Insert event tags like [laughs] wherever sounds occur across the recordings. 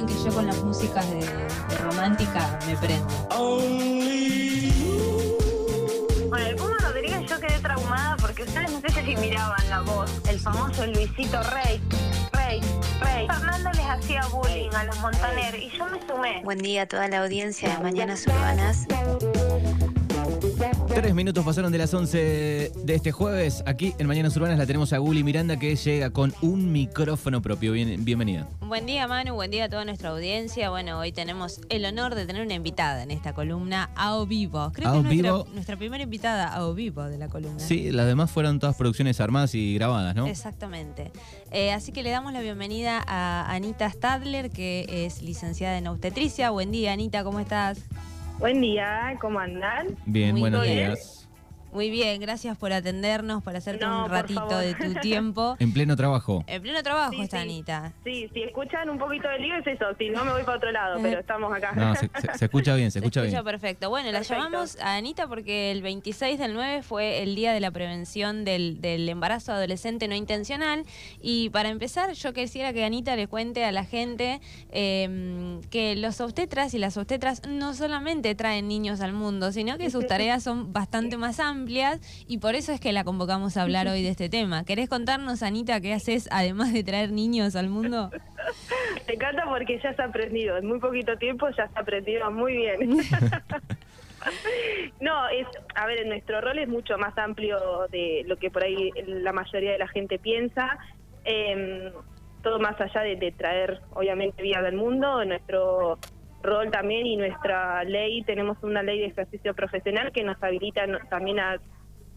saben que yo con las músicas de, de romántica me prendo. Bueno, el Puma Rodríguez yo quedé traumada porque ustedes no sé si miraban la voz, el famoso Luisito Rey, Rey, Rey. Fernando les hacía bullying a los Montaner y yo me sumé. Buen día a toda la audiencia de Mañanas Urbanas. Tres minutos pasaron de las 11 de este jueves. Aquí en Mañanas Urbanas la tenemos a Guli Miranda que llega con un micrófono propio. Bien- bienvenida. Buen día Manu, buen día a toda nuestra audiencia. Bueno, hoy tenemos el honor de tener una invitada en esta columna, Ao Vivo. Creo Ao que es nuestra, primera invitada, Ao Vivo, de la columna. Sí, las demás fueron todas producciones armadas y grabadas, ¿no? Exactamente. Eh, así que le damos la bienvenida a Anita Stadler, que es licenciada en obstetricia. Buen día, Anita, ¿cómo estás? Buen día, ¿cómo andan? Bien, Muy buenos bien. días. Muy bien, gracias por atendernos, por hacerte No, un ratito de tu [laughs] tiempo. En pleno trabajo. En pleno trabajo Sí, está sí. Anita. Sí, si escuchan un poquito de lío es eso, si no me voy para otro lado, pero estamos acá. No, se, se- se escucha bien, se escucha bien. perfecto. Bueno, la llamamos a Anita porque el 26 del 9 fue el día de la prevención del, del embarazo adolescente no intencional. Y para empezar, yo quisiera que Anita le cuente a la gente eh, que los obstetras y las obstetras no solamente traen niños al mundo, sino que sus [laughs] tareas son bastante más amplias y por eso es que la convocamos a hablar hoy de este tema. ¿Querés contarnos, Anita, qué haces además de traer niños al mundo? [laughs] Me encanta porque ya se ha aprendido, en muy poquito tiempo ya se ha aprendido muy bien. [laughs] [laughs] no, es, a ver, nuestro rol es mucho más amplio de lo que por ahí la mayoría de la gente piensa. Eh, todo más allá de, de traer, obviamente, vida del mundo, nuestro rol también y nuestra ley, tenemos una ley de ejercicio profesional que nos habilita también a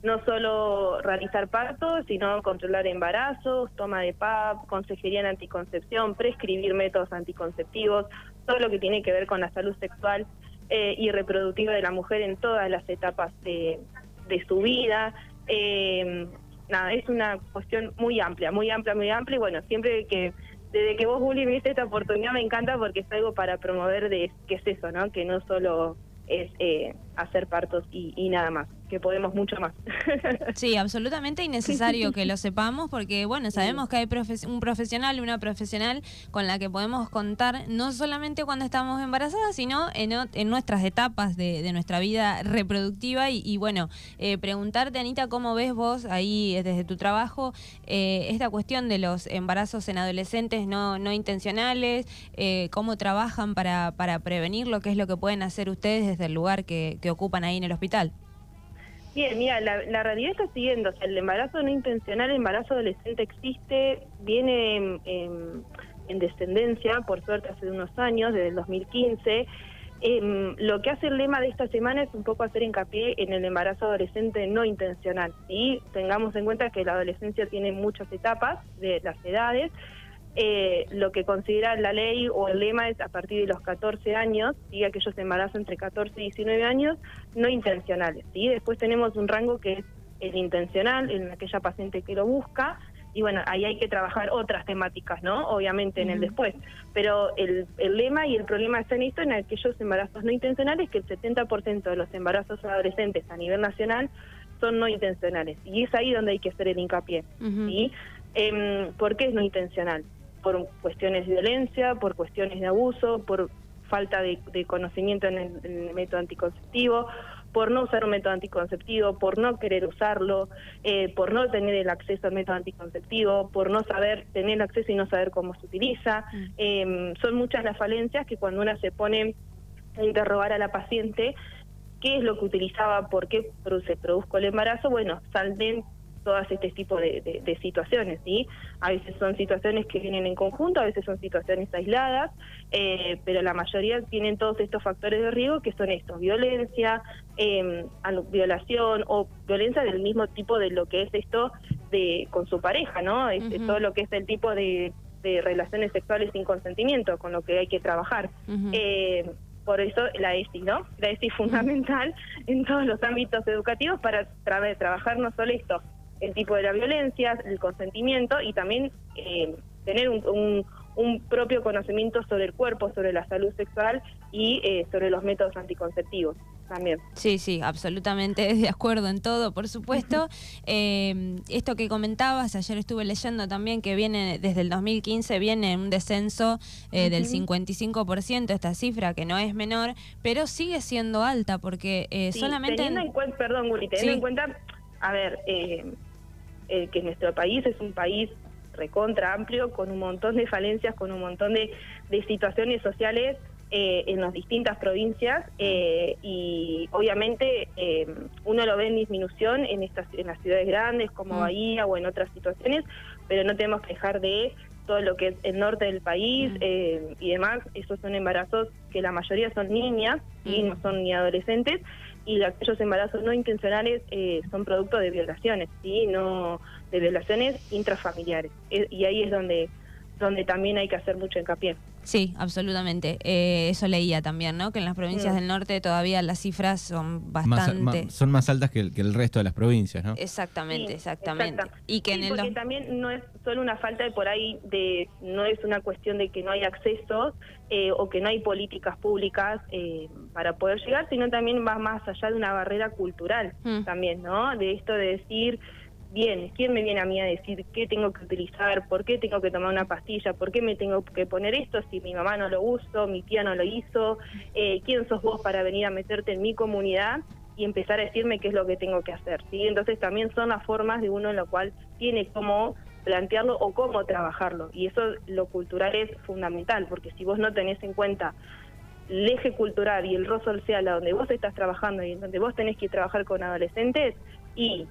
no solo realizar partos, sino controlar embarazos, toma de PAP, consejería en anticoncepción, prescribir métodos anticonceptivos, todo lo que tiene que ver con la salud sexual eh, y reproductiva de la mujer en todas las etapas de, de su vida. Eh, nada, es una cuestión muy amplia, muy amplia, muy amplia y bueno, siempre que desde que vos, Juli, me diste esta oportunidad me encanta porque es algo para promover de qué es eso, ¿no? Que no solo es eh, hacer partos y nada más, que podemos mucho más. [laughs] Sí, absolutamente innecesario que lo sepamos porque, bueno, sabemos que hay profes- un profesional, una profesional con la que podemos contar no solamente cuando estamos embarazadas, sino en, en nuestras etapas de, de nuestra vida reproductiva. Y, y, bueno, eh, preguntarte, Anita, ¿cómo ves vos ahí desde tu trabajo eh, esta cuestión de los embarazos en adolescentes no, no intencionales? eh, ¿Cómo trabajan para, para prevenirlo? ¿Qué es lo que pueden hacer ustedes desde el lugar que, que ocupan ahí en el hospital? Bien, mira, la, la realidad está siguiendo. O sea, el embarazo no intencional, el embarazo adolescente existe, viene en, en- en descendencia, por suerte, hace unos años, desde el 2015. Em, lo que hace el lema de esta semana es un poco hacer hincapié en el embarazo adolescente no intencional. Y tengamos en cuenta que la adolescencia tiene muchas etapas de las edades. Eh, lo que considera la ley o el lema es a partir de los 14 años, y aquellos embarazos entre 14 y 19 años, no intencionales. ¿sí? Después tenemos un rango que es el intencional, en aquella paciente que lo busca, y bueno, ahí hay que trabajar otras temáticas, ¿no? Obviamente en el después. Pero el, el lema y el problema está en esto, en aquellos embarazos no intencionales, que el 70% de los embarazos adolescentes a nivel nacional son no intencionales. Y es ahí donde hay que hacer el hincapié. Ujú. ¿sí? Em, ¿Por qué es no intencional? Por cuestiones de violencia, por cuestiones de abuso, por falta de, de conocimiento en el, en el método anticonceptivo, por no usar un método anticonceptivo, por no querer usarlo, eh, por no tener el acceso al método anticonceptivo, por no saber tener acceso y no saber cómo se utiliza. Em, son muchas las falencias que cuando una se pone a interrogar a la paciente qué es lo que utilizaba, por qué se produjo el embarazo, bueno, salen todas este tipo de, de- de situaciones, ¿sí? A veces son situaciones que vienen en conjunto, a veces son situaciones aisladas, eh, pero la mayoría tienen todos estos factores de riesgo que son estos, violencia, eh, violación o violencia del mismo tipo de lo que es esto de con su pareja, ¿no? Este, Ujú. Todo lo que es el tipo de, de relaciones sexuales sin consentimiento, con lo que hay que trabajar. Eh, por eso la ESI, ¿no? La ESI es fundamental en todos los ámbitos educativos para tra- trabajar no solo esto, el tipo de la violencia, el consentimiento y también eh, tener un, un- un propio conocimiento sobre el cuerpo, sobre la salud sexual y eh, sobre los métodos anticonceptivos. también. Sí, sí, absolutamente [laughs] de acuerdo en todo, por supuesto. Eh, esto que comentabas, ayer estuve leyendo también que viene desde el 2015 viene un descenso eh, del 55%, esta cifra que no es menor, pero sigue siendo alta porque eh, Sí, solamente... teniendo en- en cuenta, perdón, Guli, teniendo Sí. en cuenta, a ver, eh, que nuestro país es un país recontra amplio, con un montón de falencias, con un montón de, de situaciones sociales eh, en las distintas provincias eh, y obviamente eh, uno lo ve en disminución en estas en las ciudades grandes como Mm. Bahía o en otras situaciones, pero no tenemos que dejar de todo lo que es el norte del país Mm. eh, y demás, esos son embarazos que la mayoría son niñas y Mm. no son ni adolescentes y aquellos embarazos no intencionales eh, son producto de violaciones, sí, no de violaciones intrafamiliares y ahí es donde donde también hay que hacer mucho hincapié. Sí, absolutamente. Eh, eso leía también, ¿no? Que en las provincias Mm. del norte todavía las cifras son Más- bastante... son más altas que el, que el resto de las provincias, ¿no? Exactamente, Sí, exactamente. exacta. Y que Sí, en el... porque también no es solo una falta de por ahí de no es una cuestión de que no hay acceso eh, o que no hay políticas públicas eh, para poder llegar sino también va más allá de una barrera cultural Mm. también no de esto de decir bien quién me viene a mí a decir qué tengo que utilizar por qué tengo que tomar una pastilla por qué me tengo que poner esto si mi mamá no lo usó mi tía no lo hizo eh, quién sos vos para venir a meterte en mi comunidad y empezar a decirme qué es lo que tengo que hacer. ¿sí? Entonces también son las formas de uno en lo cual tiene cómo plantearlo o cómo trabajarlo. Y eso lo cultural es fundamental, porque si vos no tenés en cuenta el eje cultural y el rol social a donde vos estás trabajando y en donde vos tenés que trabajar con adolescentes y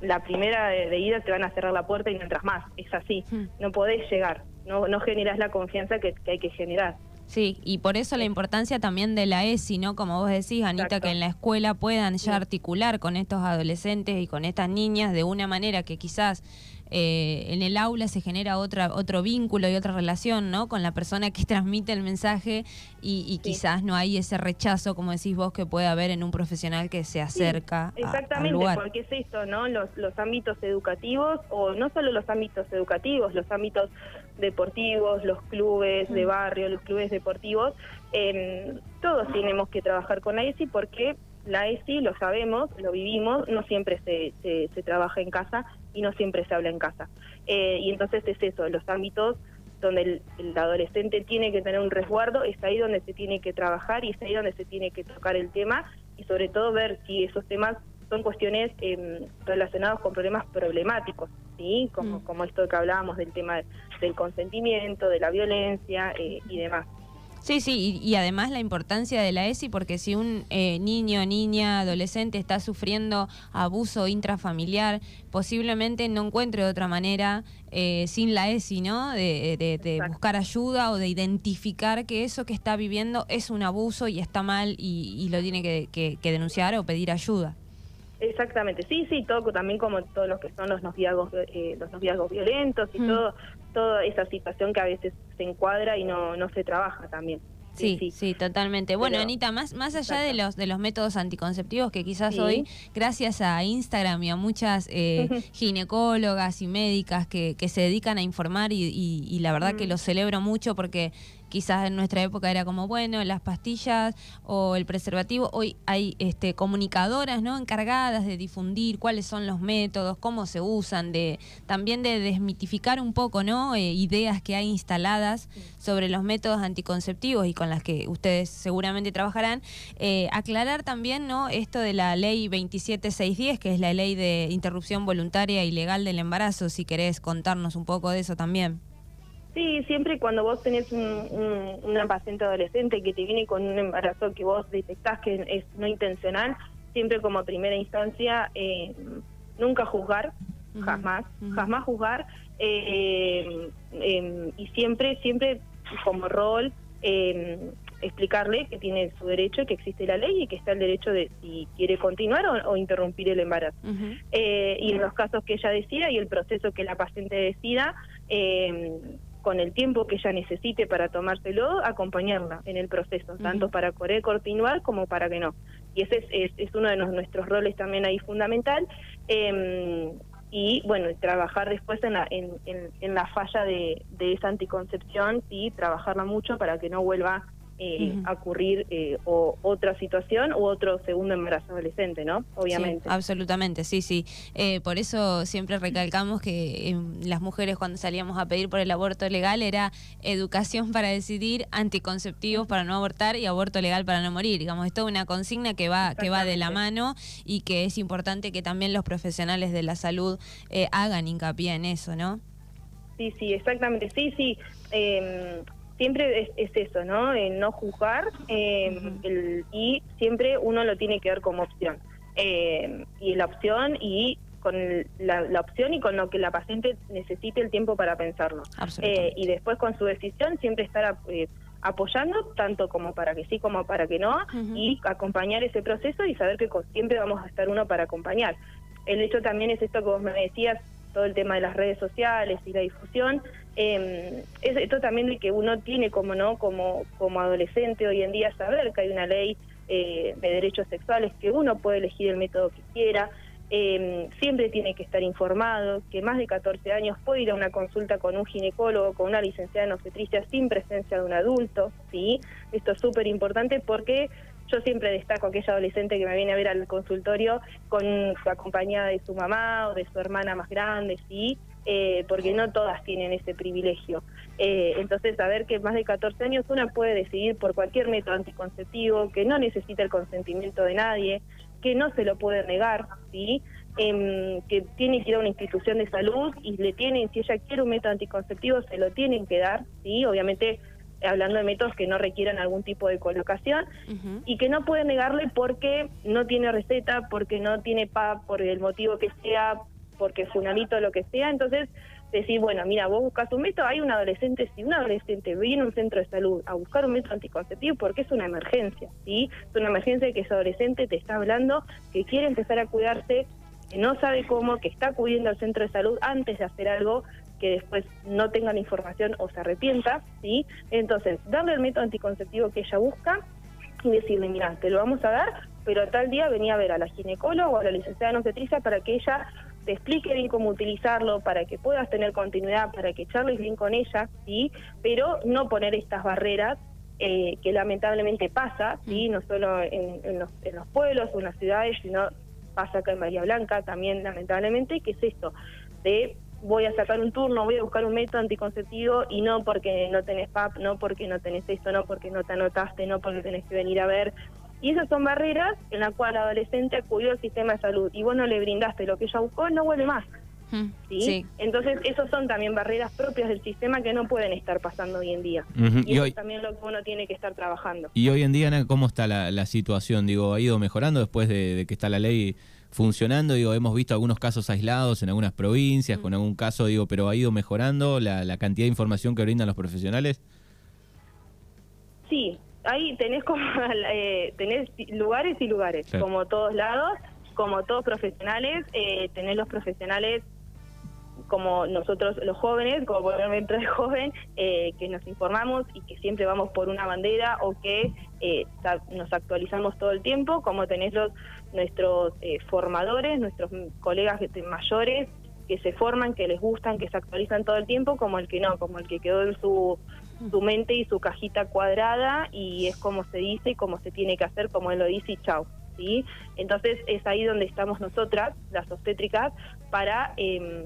la primera de, de ida te van a cerrar la puerta y no entras más. Es así. Mm. No podés llegar. No, no generás la confianza que, que hay que generar. Sí, y por eso la importancia también de la ESI, ¿no? Como vos decís, Anita, Exacto. que en la escuela puedan ya articular con estos adolescentes y con estas niñas de una manera que quizás eh, en el aula se genera otra otro vínculo y otra relación, ¿no? Con la persona que [laughs] transmite el mensaje y, y Sí. quizás no hay ese rechazo, como decís vos, que puede haber en un profesional que se acerca a- al Exactamente, lugar. porque es esto, ¿no? Los, los ámbitos educativos, o no solo los ámbitos educativos, los ámbitos deportivos, los clubes de Mm. barrio, los clubes deportivos, em, todos tenemos que trabajar con la ESI porque la ESI, lo sabemos, lo vivimos, no siempre se, se, se trabaja en casa y no siempre se habla en casa. Eh, y entonces es eso, los ámbitos donde el, el adolescente tiene que tener un resguardo, es ahí donde se tiene que trabajar y es ahí donde se tiene que tocar el tema y sobre todo ver si esos temas son cuestiones em, relacionadas con problemas problemáticos, ¿sí? Como, Mm. como esto que hablábamos del tema del consentimiento, de la violencia eh, y demás. Sí, sí, y, y además la importancia de la ESI, porque si un eh, niño, niña, adolescente está sufriendo abuso intrafamiliar, posiblemente no encuentre otra manera eh, sin la ESI, ¿no? De, de- de Exacto. buscar ayuda o de identificar que eso que está viviendo es un abuso y está mal y, y lo tiene que, que- que denunciar o pedir ayuda. Exactamente, sí, sí, todo también como todos los que son los noviazgos, eh, los noviazgos violentos y Mm. todo, toda esa situación que a veces se encuadra y no, no se trabaja también. Sí, sí, totalmente. Bueno, Pero- Anita, más, más allá de los, de los métodos anticonceptivos que quizás Sí. hoy, gracias a Instagram y a muchas eh, [laughs] ginecólogas y médicas que, que se dedican a informar y, y- y la verdad que Mm. lo celebro mucho porque quizás en nuestra época era como, bueno, las pastillas o el preservativo, hoy hay este, comunicadoras ¿no? encargadas de difundir cuáles son los métodos, cómo se usan, de también de desmitificar un poco ¿no? Eh, ideas que hay instaladas sobre los métodos anticonceptivos y con las que ustedes seguramente trabajarán. Eh, aclarar también ¿no? esto de la ley 27610, que es la ley de interrupción voluntaria y legal del embarazo, si querés contarnos un poco de eso también. Sí, siempre cuando vos tenés un, un- una paciente adolescente que te viene con un embarazo que vos detectás que es no intencional, siempre como primera instancia, eh, nunca juzgar, jamás, jamás juzgar, eh, eh, y siempre, siempre como rol, eh, explicarle que tiene su derecho, que existe la ley y que está el derecho de si quiere continuar o, o interrumpir el embarazo. Eh, y en los casos que ella decida y el proceso que la paciente decida, eh, con el tiempo que ella necesite para tomárselo, acompañarla en el proceso, tanto para querer continuar como para que no. Y ese es, es- es uno de nuestros roles también ahí fundamental. eh, y bueno, trabajar después en la, en, en- en la falla de, de esa anticoncepción y trabajarla mucho para que no vuelva eh, Ujú. ocurrir eh, o otra situación u otro segundo embarazo adolescente, ¿no? Obviamente. Sí, absolutamente, sí, sí. Eh, por eso siempre recalcamos que eh, las mujeres cuando salíamos a pedir por el aborto legal era educación para decidir, anticonceptivos para no abortar y aborto legal para no morir. Digamos, es toda una consigna que va, que va de la mano y que es importante que también los profesionales de la salud eh, hagan hincapié en eso, ¿no? Sí, sí, exactamente. Sí, sí. Eh, siempre es, es eso, ¿no? No juzgar eh, el- y siempre uno lo tiene que ver como opción. Eh, y la opción y con la, la opción y con lo que la paciente necesite el tiempo para pensarlo. Eh, y después con su decisión siempre estar eh, apoyando tanto como para que sí como para que no y acompañar ese proceso y saber que siempre vamos a estar uno para acompañar. El hecho también es esto que vos me decías, todo el tema de las redes sociales y la difusión, eh, es esto también de que uno tiene como no como como adolescente hoy en día saber que hay una ley eh, de derechos sexuales que uno puede elegir el método que quiera eh, siempre tiene que estar informado que más de 14 años puede ir a una consulta con un ginecólogo con una licenciada en obstetricia sin presencia de un adulto sí esto es súper importante porque yo siempre destaco a aquella adolescente que me viene a ver al consultorio con acompañada de su mamá o de su hermana más grande, sí, Eh, porque no todas tienen ese privilegio. Eh, entonces, saber que más de 14 años una puede decidir por cualquier método anticonceptivo, que no necesita el consentimiento de nadie, que no se lo puede negar, sí, Em, que tiene que ir a una institución de salud y le tienen, si ella quiere un método anticonceptivo, se lo tienen que dar, sí, obviamente hablando de métodos que no requieran algún tipo de colocación y que no puede negarle porque no tiene receta, porque no tiene PAP, por el motivo que sea, porque fulanito lo que sea. Entonces, decir, bueno, mira, vos buscas un método, hay un adolescente, si un adolescente viene a un centro de salud a buscar un método anticonceptivo, porque es una emergencia, ¿sí? Es una emergencia que ese adolescente te está hablando, que quiere empezar a cuidarse, que no sabe cómo, que está acudiendo al centro de salud antes de hacer algo que después no tenga la información o se arrepienta, ¿sí? Entonces, darle el método anticonceptivo que ella busca y decirle, mira, te lo vamos a dar, pero tal día venía a ver a la ginecóloga o a la licenciada en para que ella te explique bien cómo utilizarlo, para que puedas tener continuidad, para que charles bien con ella, ¿sí? Pero no poner estas barreras eh, que lamentablemente pasa, ¿sí? No solo en, en los, en los pueblos o en las ciudades, sino pasa acá en Bahía Blanca también lamentablemente, que es esto, de voy a sacar un turno, voy a buscar un método anticonceptivo y no porque no tenés PAP, no porque no tenés esto, no porque no te anotaste, no porque tenés que venir a ver. Y esas son barreras en las cuales el adolescente acudió al sistema de salud y vos no le brindaste lo que ella buscó, no vuelve más. Mm, ¿sí? Sí. Entonces, esos son también barreras propias del sistema que no pueden estar pasando hoy en día. Y, Y eso hoy, es también lo que uno tiene que estar trabajando. y hoy en día, Ana, ¿cómo está la, la situación? Digo, ¿ha ido mejorando después de, de que está la ley funcionando? Digo, hemos visto algunos casos aislados en algunas provincias, con algún caso, digo, pero ¿ha ido mejorando la, la cantidad de información que brindan los profesionales? Sí, ahí tenés como [laughs] eh, tenés lugares y lugares, Claro. como todos lados, como todos profesionales, eh, tenés los profesionales como nosotros los jóvenes, como probablemente el joven, eh, que nos informamos y que siempre vamos por una bandera o que eh, nos actualizamos todo el tiempo, como tenés los nuestros eh, formadores, nuestros colegas mayores que se forman, que les gustan, que se actualizan todo el tiempo, como el que no, como el que quedó en su, su mente y su cajita cuadrada y es como se dice y como se tiene que hacer, como él lo dice y chau. ¿sí? Entonces es ahí donde estamos nosotras, las obstétricas, para em,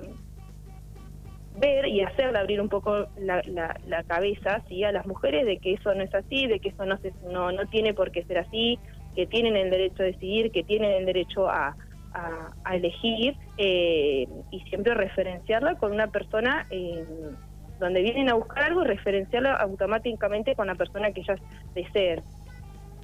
ver y hacerle abrir un poco la, la, la cabeza ¿sí? a las mujeres de que eso no es así, de que eso no, se, no, no tiene por qué ser así, que tienen el derecho a decidir, que tienen el derecho a, a, a elegir eh, y siempre referenciarla con una persona eh, donde vienen a buscar algo y referenciarla automáticamente con la persona que ellas deseen.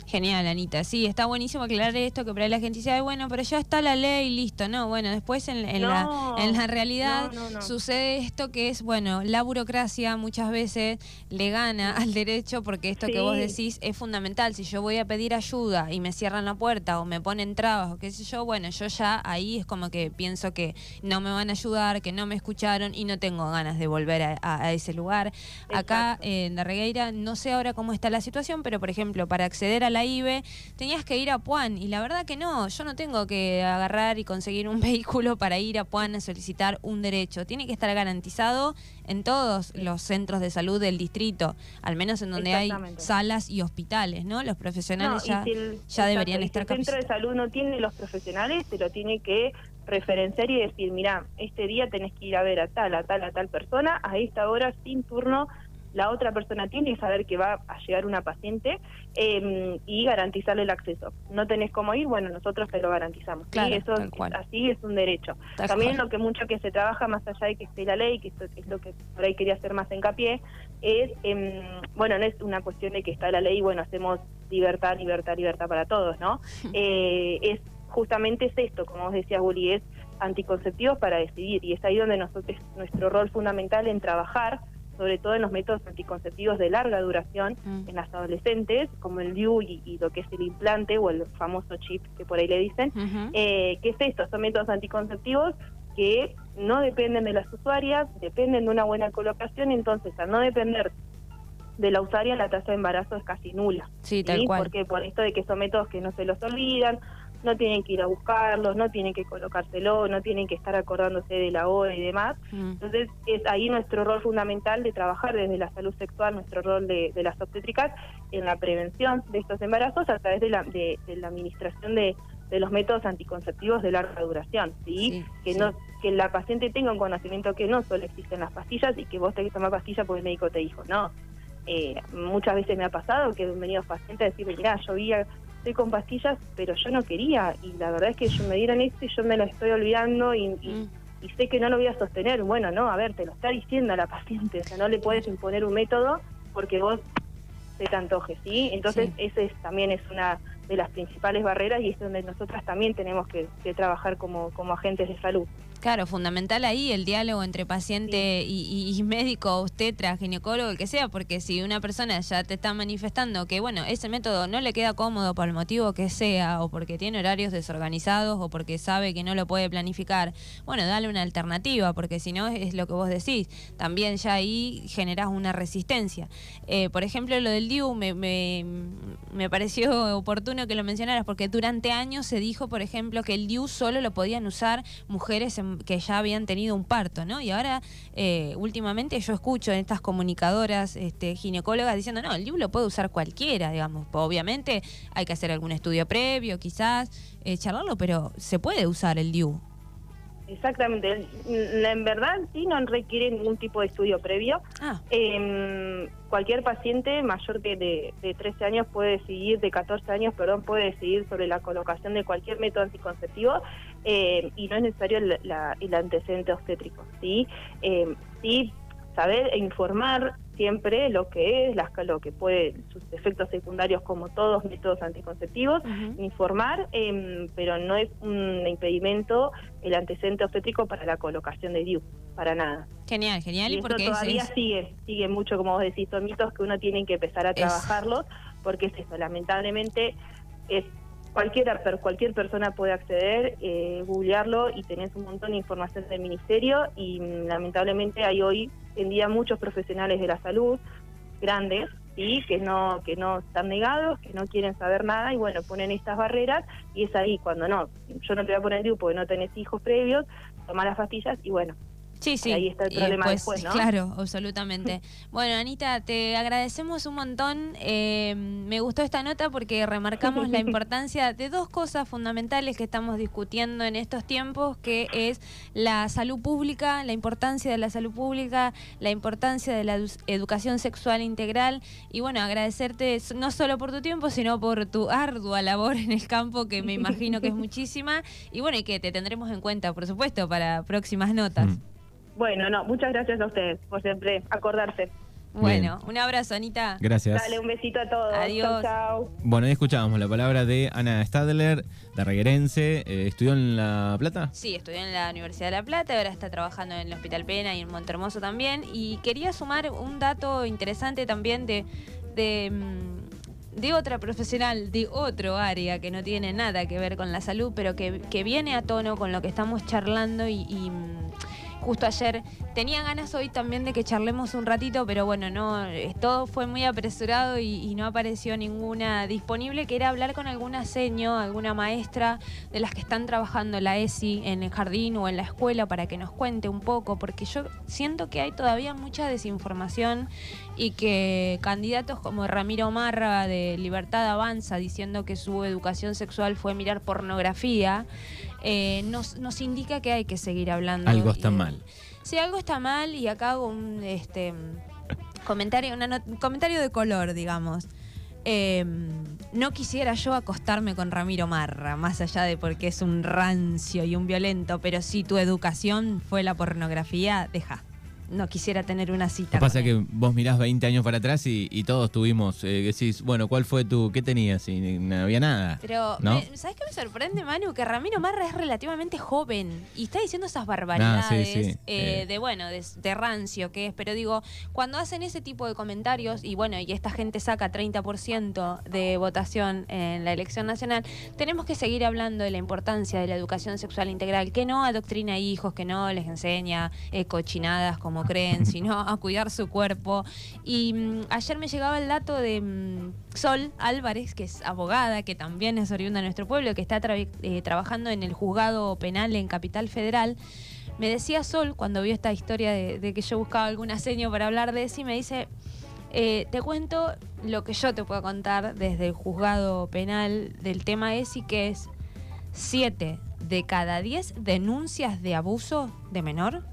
Genial, Anita. Sí, está buenísimo aclarar esto, que por ahí la gente dice, "Ay, bueno, pero ya está la ley, listo. No, bueno, después en, en No, la, en la realidad no, no, no. sucede esto que es, bueno, la burocracia muchas veces le gana al derecho porque esto que vos decís es fundamental. Si yo voy a pedir ayuda y me cierran la puerta o me ponen trabas o qué sé yo, bueno, yo ya ahí es como que pienso que no me van a ayudar, que no me escucharon y no tengo ganas de volver a, a- a ese lugar. Acá en la Regueira, no sé ahora cómo está la situación, pero por ejemplo, para acceder a la IBE, tenías que ir a Puan. Y la verdad que no, yo no tengo que agarrar y conseguir un [laughs] vehículo para ir a Puan a solicitar un derecho. Tiene que estar garantizado en todos los centros de salud del distrito, al menos en donde hay salas y hospitales, ¿no? Los profesionales No, ya, si el- ya deberían si estar el centro de salud no tiene los profesionales, se lo tiene que referenciar y decir, mira, este día tenés que ir a ver a tal, a tal, a tal persona, a esta hora sin turno, la otra persona tiene que saber que va a llegar una paciente eh, y garantizarle el acceso. No tenés cómo ir, bueno, nosotros te lo garantizamos. ¿sí? Claro, Eso tal cual. así es un derecho. Tal También cual. lo que mucho que se trabaja más allá de que esté la ley, que esto es lo que por ahí quería hacer más hincapié, es, em, bueno, no es una cuestión de que está la ley, bueno, hacemos libertad, libertad, libertad para todos, ¿no? Eh, es justamente es esto, como vos decías, Guli, es anticonceptivos para decidir y es ahí donde nosotros nuestro rol fundamental en trabajar sobre todo en los métodos anticonceptivos de larga duración Mm. en las adolescentes, como el DIU y, y lo que es el implante o el famoso chip que por ahí le dicen, Ujú. eh, ¿Qué es esto? Son métodos anticonceptivos que no dependen de las usuarias, dependen de una buena colocación, entonces al no depender de la usuaria la tasa de embarazo es casi nula. Sí, tal cual. Porque por esto de que son métodos que no se los olvidan, no tienen que ir a buscarlos, no tienen que colocárselo, no tienen que estar acordándose de la hora y demás. Mm. Entonces es ahí nuestro rol fundamental de trabajar desde la salud sexual, nuestro rol de, de las obstétricas en la prevención de estos embarazos a través de la, de, de la administración de, de los métodos anticonceptivos de larga duración, ¿sí? Sí, que sí. no que la paciente tenga un conocimiento que no solo existen las pastillas y que vos tenés que tomar pastillas porque el médico te dijo, no. Eh, muchas veces me ha pasado que han venido pacientes a decirme, mira, yo vi, a- estoy con pastillas, pero yo no quería y la verdad es que yo me dieron esto y yo me lo estoy olvidando y, y- Mm. y sé que no lo voy a sostener. Bueno, no, a ver, te lo está diciendo a la [laughs] paciente, o sea, no le puedes imponer un método porque vos se te antoje, ¿sí? Entonces, Sí. ese es, también es una de las principales barreras y es donde nosotras también tenemos que, que trabajar como, como agentes de salud. Claro, fundamental ahí el diálogo entre paciente y, y- y médico, obstetra, ginecólogo, el que sea, porque si una persona ya te está manifestando que, bueno, ese método no le queda cómodo por el motivo que sea, o porque tiene horarios desorganizados, o porque sabe que no lo puede planificar, bueno, dale una alternativa, porque si no es lo que vos decís, también ya ahí generás una resistencia. Eh, por ejemplo, lo del DIU me, me, me pareció oportuno que lo mencionaras, porque durante años se dijo, por ejemplo, que el DIU solo lo podían usar mujeres en- que ya habían tenido un parto, ¿no? Y ahora, eh, últimamente, yo escucho en estas comunicadoras este, ginecólogas diciendo, no, el DIU lo puede usar cualquiera, digamos. Obviamente hay que hacer algún estudio previo, quizás, eh, charlarlo, pero se puede usar el DIU. Exactamente. En verdad, sí, no requiere ningún tipo de estudio previo. Ah, Eh, cualquier paciente mayor que de, de 13 años puede decidir, de 14 años, perdón, puede decidir sobre la colocación de cualquier método anticonceptivo eh, y no es necesario el, la- el antecedente obstétrico, ¿sí? Eh, sí, saber e informar siempre lo que es, las, lo que puede, sus efectos secundarios como todos métodos anticonceptivos, informar, eh, pero no es un impedimento el antecedente obstétrico para la colocación de DIU, para nada. genial, genial. Y Y porque todavía es- sigue, sigue mucho, como vos decís, son mitos que uno tiene que empezar a trabajarlos, porque es eso, lamentablemente es cualquiera, cualquier persona puede acceder, eh, googlearlo y tenés un montón de información del ministerio y mm, lamentablemente hay hoy en día muchos profesionales de la salud grandes sí que no que no están negados que no quieren saber nada y bueno ponen estas barreras y es ahí cuando no yo no te voy a poner DIU porque no tenés hijos previos toma las pastillas y bueno Sí, sí. ahí está el problema después, ¿no? Claro, [laughs] absolutamente. bueno, Anita, te agradecemos un montón. Eh, me gustó esta nota porque remarcamos la [laughs] importancia de dos cosas fundamentales que estamos discutiendo en estos tiempos, que es la salud pública, la importancia de la salud pública, la importancia de la edu- educación sexual integral y bueno, agradecerte no solo por tu tiempo, sino por tu ardua labor en el campo, que me imagino que es [laughs] muchísima, y bueno, y que te tendremos en cuenta, por supuesto, para próximas notas. Mm. Bueno, no, muchas gracias a ustedes por siempre acordarse. Bueno, un abrazo, Anita. Gracias. Dale un besito a todos. Adiós. Chau, chau. Bueno, ahí escuchábamos la palabra de Ana Stadler, de Reguerense. Eh, ¿Estudió en La Plata? Sí, estudió en la Universidad de La Plata, ahora está trabajando en el Hospital Pena y en Montermoso también. Y quería sumar un dato interesante también de, de, mm, de otra profesional, de otro área que no tiene nada que ver con la salud, pero que, que viene a tono con lo que estamos charlando y, y, mm, justo ayer. Tenía ganas hoy también de que charlemos un ratito, pero bueno, no, eh, todo fue muy apresurado y, y no apareció ninguna disponible, que era hablar con alguna seño, alguna maestra de las que están trabajando la ESI en el jardín o en la escuela para que nos cuente un poco, porque yo siento que hay todavía mucha desinformación y que candidatos como Ramiro Marra de Libertad Avanza diciendo que su educación sexual fue mirar pornografía, eh, nos, nos indica que hay que seguir hablando. Algo está Y- mal. Sí, algo está mal y acá hago un este, comentario, una not- un comentario de color, digamos. Eh, no quisiera yo acostarme con Ramiro Marra, más allá de porque es un rancio y un violento, pero si tu educación fue la pornografía, deja. No quisiera tener una cita. Lo pasa que vos mirás 20 años para atrás y, y todos tuvimos, eh, decís, bueno, ¿cuál fue tu, qué tenías? Y no había nada. Pero, ¿no? me- ¿sabes qué me sorprende, Manu? Que Ramiro Marra es relativamente joven y está diciendo esas barbaridades sí, sí. eh, Eh. de, bueno, de, de rancio que es. Pero digo, cuando hacen ese tipo de comentarios y bueno, y esta gente saca 30% de votación en la elección nacional, tenemos que seguir hablando de la importancia de la educación sexual integral, que no adoctrina a hijos, que no les enseña eh, cochinadas como creen, [laughs] sino a cuidar su cuerpo. Y mm, ayer me llegaba el dato de mm, Sol Álvarez, que es abogada, que también es oriunda de nuestro pueblo, que está tra- eh, trabajando en el juzgado penal en Capital Federal. Me decía Sol, cuando vio esta historia de, de que yo buscaba alguna seño para hablar de eso, y me dice, eh, te cuento lo que yo te puedo contar desde el juzgado penal del tema ESI, que es 7 de cada 10 denuncias de abuso de menor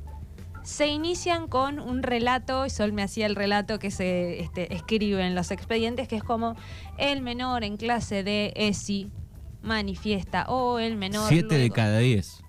se inician con un relato, y Sol me hacía el relato que se este, escribe en los expedientes, que es como el menor en clase de ESI manifiesta o el menor... Siete de cada diez.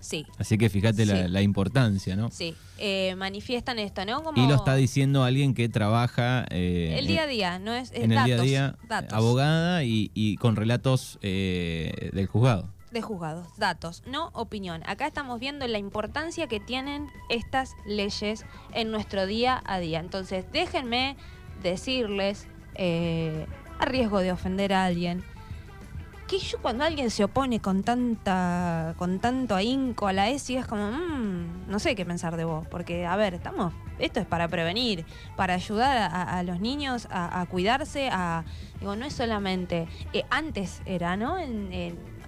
Sí, Así que fíjate la, Sí. la importancia, ¿no? sí, eh, manifiestan esto, ¿no? Como Y lo está diciendo alguien que trabaja eh, el día a día, ¿no? Es, en el datos, día a día, datos. abogada y, y con relatos eh, del juzgado. De juzgados, datos, no opinión. Acá estamos viendo la importancia que tienen estas leyes en nuestro día a día. Entonces, déjenme decirles, eh, a riesgo de ofender a alguien, que yo cuando alguien se opone con tanta con tanto ahínco a la ESI es como, mm, no sé qué pensar de vos, porque a ver, estamos, esto es para prevenir, para ayudar a, los niños a, cuidarse, a, digo, no es solamente, eh, antes era, ¿no?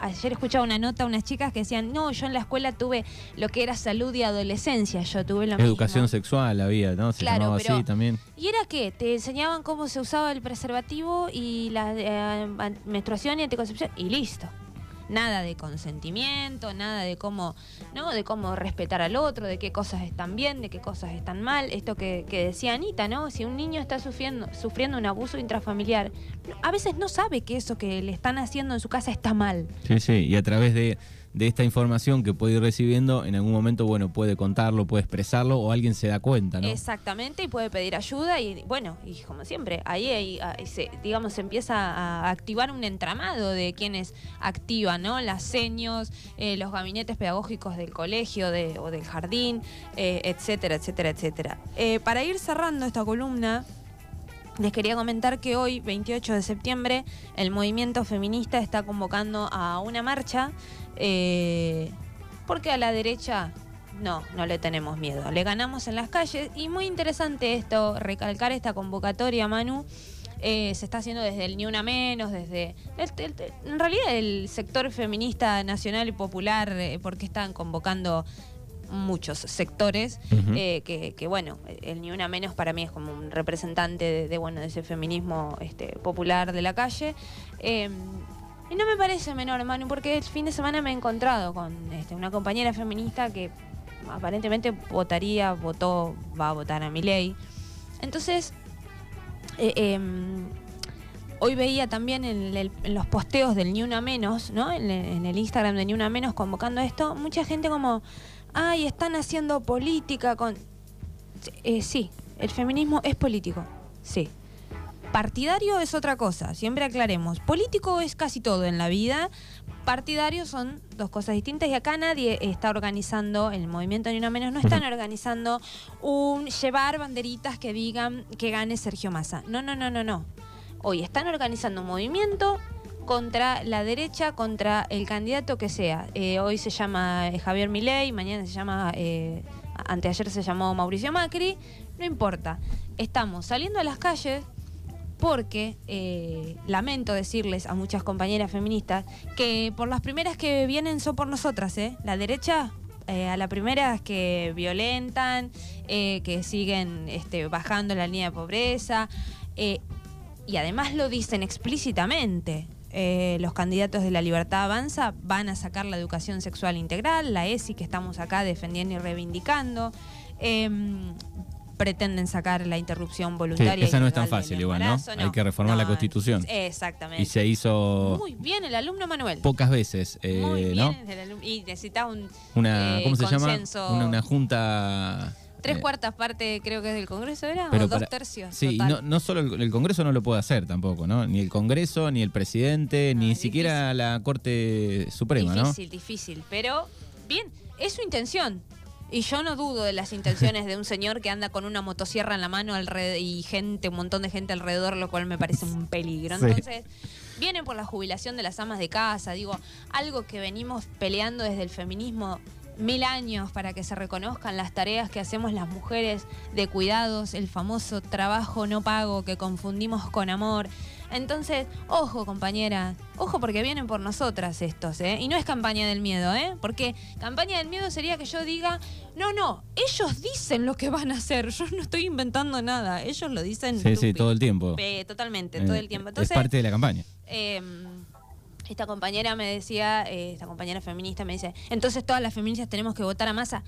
Ayer escuchaba una nota, unas chicas que decían, no, yo en la escuela tuve lo que era salud y adolescencia, yo tuve lo Educación mismo. sexual había, ¿no? Se Claro, llamaba pero- así también. ¿Y era qué? Te enseñaban cómo se usaba el preservativo y la eh, menstruación y anticoncepción y listo. Nada de consentimiento, nada de cómo, ¿no? De cómo respetar al otro, de qué cosas están bien, de qué cosas están mal. Esto que, que decía Anita, ¿no? Si un niño está sufriendo, sufriendo un abuso intrafamiliar, a veces no sabe que eso que le están haciendo en su casa está mal. Sí, sí, y a través de, de esta información que puede ir recibiendo, en algún momento, bueno, puede contarlo, puede expresarlo o alguien se da cuenta, ¿no? Exactamente, y puede pedir ayuda y bueno, y como siempre, ahí, ahí, se, digamos, se empieza a activar un entramado de quienes activan, ¿no? Las seños, eh, los gabinetes pedagógicos del colegio de- o del jardín, eh, etcétera, etcétera, etcétera. Eh, para ir cerrando esta columna, les quería comentar que hoy, 28 de septiembre, el movimiento feminista está convocando a una marcha eh, porque a la derecha no, no le tenemos miedo. Le ganamos en las calles y muy interesante esto, recalcar esta convocatoria, Manu. eh, se está haciendo desde el Ni Una Menos, desde... el- en realidad el sector feminista nacional y popular, eh, porque están convocando muchos sectores, eh, que, que, bueno, el Ni Una Menos para mí es como un representante de, de, bueno, de ese feminismo este, popular de la calle. Eh, y no me parece menor, Manu, porque el fin de semana me he encontrado con este, una compañera feminista que aparentemente votaría, votó, va a votar a mi ley. Entonces, eh, em, hoy veía también en, el- en los posteos del Ni Una Menos, ¿no? En, en el Instagram de Ni Una Menos convocando esto, mucha gente como, ay, están haciendo política con... Eh, sí, el feminismo es político, sí. Partidario es otra cosa, siempre aclaremos. Político es casi todo en la vida. Partidario son dos cosas distintas y acá nadie está organizando, el movimiento Ni Una Menos no están organizando un llevar banderitas que digan que gane Sergio Massa. No, no, no, no, no. Hoy están organizando un movimiento contra la derecha, contra el candidato que sea. Eh, hoy se llama eh, Javier Milei, mañana se llama eh, anteayer se llamó Mauricio Macri, no importa. Estamos saliendo a las calles porque lamento decirles a muchas compañeras feministas que por las primeras que vienen son por nosotras. La derecha a las primeras que violentan, que siguen este, bajando la línea de pobreza, y además lo dicen explícitamente. Eh, los candidatos de la Libertad Avanza van a sacar la educación sexual integral, la ESI que estamos acá defendiendo y reivindicando. Em, pretenden sacar la interrupción Sí, voluntaria. esa no es tan fácil igual, ¿no? Hay que reformar la Constitución. Exactamente. Y se hizo Muy bien el alumno Manuel. pocas veces, eh, Muy bien ¿no? el. Y necesita un Una, eh, ¿cómo se consenso. llama? Una, una junta... Tres eh, cuartas partes creo que es del Congreso, ¿era? pero o dos para- tercios. Sí, y no, no solo el, el Congreso no lo puede hacer tampoco, ¿no? Ni el Congreso, ni el presidente, No, ni siquiera la Corte Suprema, ¿no? difícil, difícil. Pero, bien, es su intención. Y yo no dudo de las intenciones de un señor que anda con una motosierra en la mano y gente, un montón de gente alrededor, lo cual me parece un peligro. [laughs] Sí. Entonces, vienen por la jubilación de las amas de casa, digo, algo que venimos peleando desde el feminismo mil años para que se reconozcan las tareas que hacemos las mujeres de cuidados, el famoso trabajo no pago que confundimos con amor. Entonces, ojo compañera, ojo porque vienen por nosotras estos, ¿eh? Y no es campaña del miedo, ¿eh? Porque campaña del miedo sería que yo diga, no, no, ellos dicen lo que van a hacer, yo no estoy inventando nada, ellos lo dicen. Sí, sí, todo el tiempo. Eh, totalmente, todo Eh, el tiempo. es parte de la campaña. eh, esta compañera me decía, eh, esta compañera feminista me dice, entonces todas las feministas tenemos que votar a masa.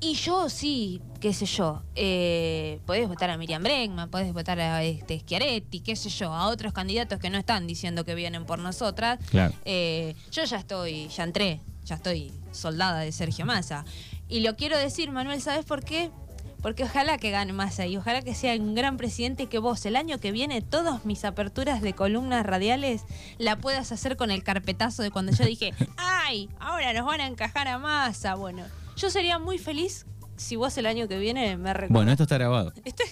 Y yo sí, qué sé yo, eh, podés votar a Miriam Bregman, podés votar a este, Schiaretti, qué sé yo, a otros candidatos que no están diciendo que vienen por nosotras. Claro. Eh, yo ya estoy, ya entré, ya estoy soldada de Sergio Massa. Y lo quiero decir, Manuel, ¿sabes por qué? Porque ojalá que gane Massa y ojalá que sea un gran presidente y que vos el año que viene todas mis aperturas de columnas radiales la puedas hacer con el carpetazo de cuando yo dije, [laughs] ¡ay! Ahora nos van a encajar a Massa. Bueno, yo sería muy feliz si vos el año que viene me recordás. Bueno, esto está grabado. ¿Viste?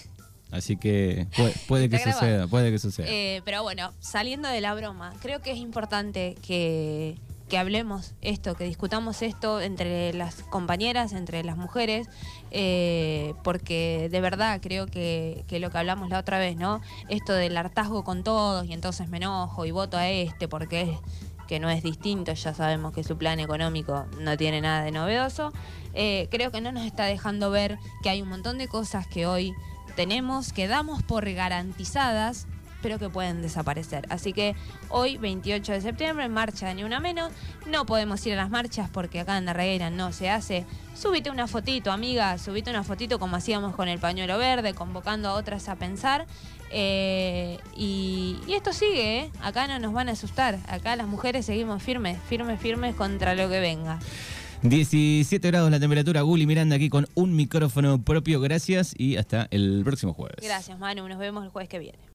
Así que [laughs] puede, puede que grabado. suceda, puede que suceda. Eh, pero bueno, saliendo de la broma, creo que es importante que, que hablemos esto, que discutamos esto entre las compañeras, entre las mujeres, eh, porque de verdad creo que, lo que hablamos la otra vez, ¿no? Esto del hartazgo con todos y entonces me enojo y voto a este porque es que no es distinto, ya sabemos que su plan económico no tiene nada de novedoso, eh, creo que no nos está dejando ver que hay un montón de cosas que hoy tenemos, que damos por garantizadas, pero que pueden desaparecer. Así que hoy, 28 de septiembre, marcha de Ni Una Menos. No podemos ir a las marchas porque acá en Darreguera no se hace. Súbite una fotito, amiga, subite una fotito como hacíamos con el pañuelo verde, convocando a otras a pensar. Eh, y, y esto sigue, ¿eh? Acá no nos van a asustar. Acá las mujeres seguimos firmes, firmes, firmes contra lo que venga. 17 grados la temperatura, Guli Miranda aquí con un micrófono propio, gracias y hasta el próximo jueves. Gracias, Manu. Nos vemos el jueves que viene.